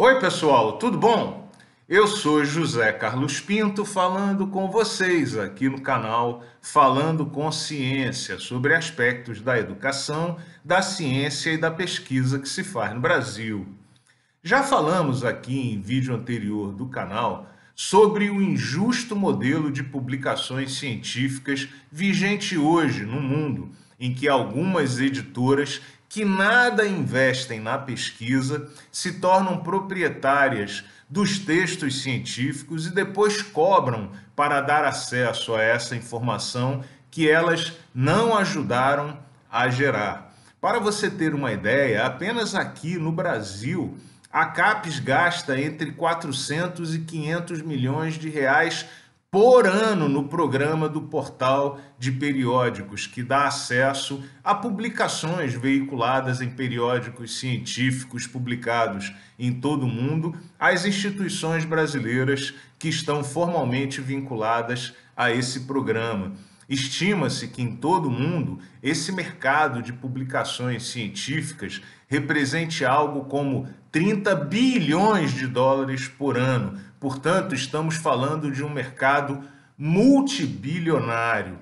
Oi, pessoal, tudo bom? Eu sou José Carlos Pinto falando com vocês aqui no canal Falando com Ciência sobre aspectos da educação, da ciência e da pesquisa que se faz no Brasil. Já falamos aqui em vídeo anterior do canal sobre o injusto modelo de publicações científicas vigente hoje no mundo, em que algumas editoras que nada investem na pesquisa se tornam proprietárias dos textos científicos e depois cobram para dar acesso a essa informação que elas não ajudaram a gerar. Para você ter uma ideia, apenas aqui no Brasil, a CAPES gasta entre 400 e 500 milhões de reais por ano no programa do portal de periódicos, que dá acesso a publicações veiculadas em periódicos científicos publicados em todo o mundo, às instituições brasileiras que estão formalmente vinculadas a esse programa. Estima-se que em todo o mundo esse mercado de publicações científicas represente algo como 30 bilhões de dólares por ano. Portanto, estamos falando de um mercado multibilionário.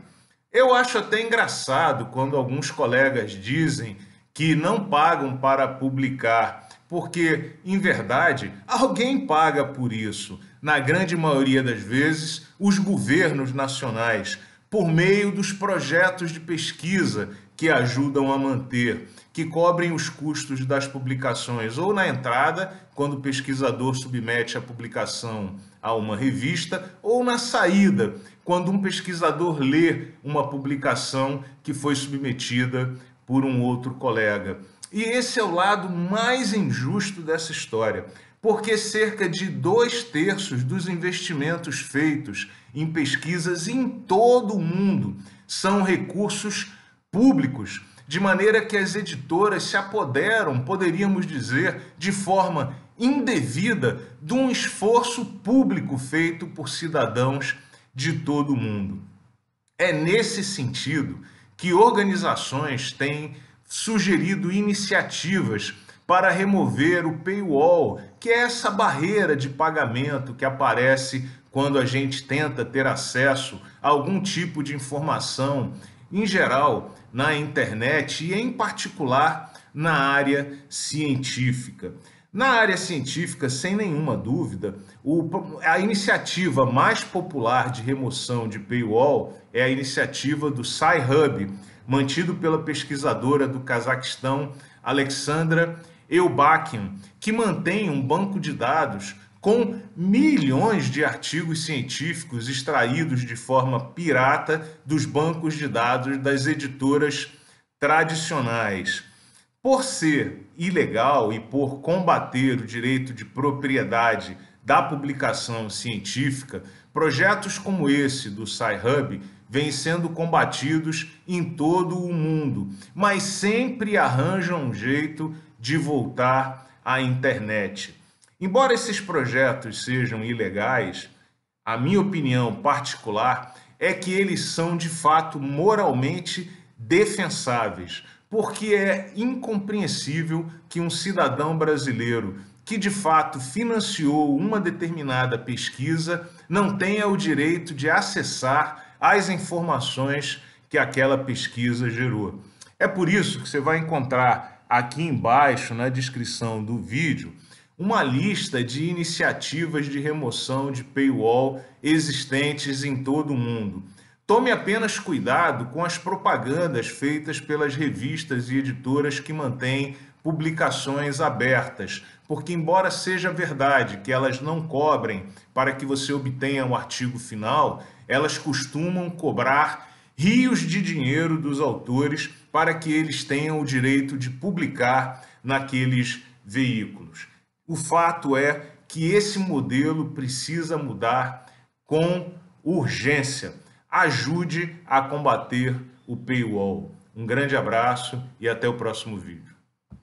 Eu acho até engraçado quando alguns colegas dizem que não pagam para publicar, porque, em verdade, alguém paga por isso. Na grande maioria das vezes, os governos nacionais por meio dos projetos de pesquisa que ajudam a manter, que cobrem os custos das publicações, ou na entrada, quando o pesquisador submete a publicação a uma revista, ou na saída, quando um pesquisador lê uma publicação que foi submetida por um outro colega. E esse é o lado mais injusto dessa história porque cerca de dois terços dos investimentos feitos em pesquisas em todo o mundo são recursos públicos, de maneira que as editoras se apoderam, poderíamos dizer, de forma indevida, de um esforço público feito por cidadãos de todo o mundo. É nesse sentido que organizações têm sugerido iniciativas para remover o paywall, que é essa barreira de pagamento que aparece quando a gente tenta ter acesso a algum tipo de informação, em geral, na internet e em particular na área científica. Na área científica, sem nenhuma dúvida, a iniciativa mais popular de remoção de paywall é a iniciativa do SciHub, mantido pela pesquisadora do Cazaquistão, Alexandra Eubakian, que mantém um banco de dados com milhões de artigos científicos extraídos de forma pirata dos bancos de dados das editoras tradicionais. Por ser ilegal e por combater o direito de propriedade da publicação científica, projetos como esse do SciHub vêm sendo combatidos em todo o mundo, mas sempre arranjam um jeito de voltar à internet. Embora esses projetos sejam ilegais, a minha opinião particular é que eles são de fato moralmente defensáveis, porque é incompreensível que um cidadão brasileiro que de fato financiou uma determinada pesquisa não tenha o direito de acessar as informações que aquela pesquisa gerou. É por isso que você vai encontrar aqui embaixo na descrição do vídeo uma lista de iniciativas de remoção de paywall existentes em todo o mundo. Tome apenas cuidado com as propagandas feitas pelas revistas e editoras que mantêm publicações abertas, porque, embora seja verdade que elas não cobrem para que você obtenha o um artigo final, elas costumam cobrar rios de dinheiro dos autores para que eles tenham o direito de publicar naqueles veículos. O fato é que esse modelo precisa mudar com urgência. Ajude a combater o paywall. Um grande abraço e até o próximo vídeo.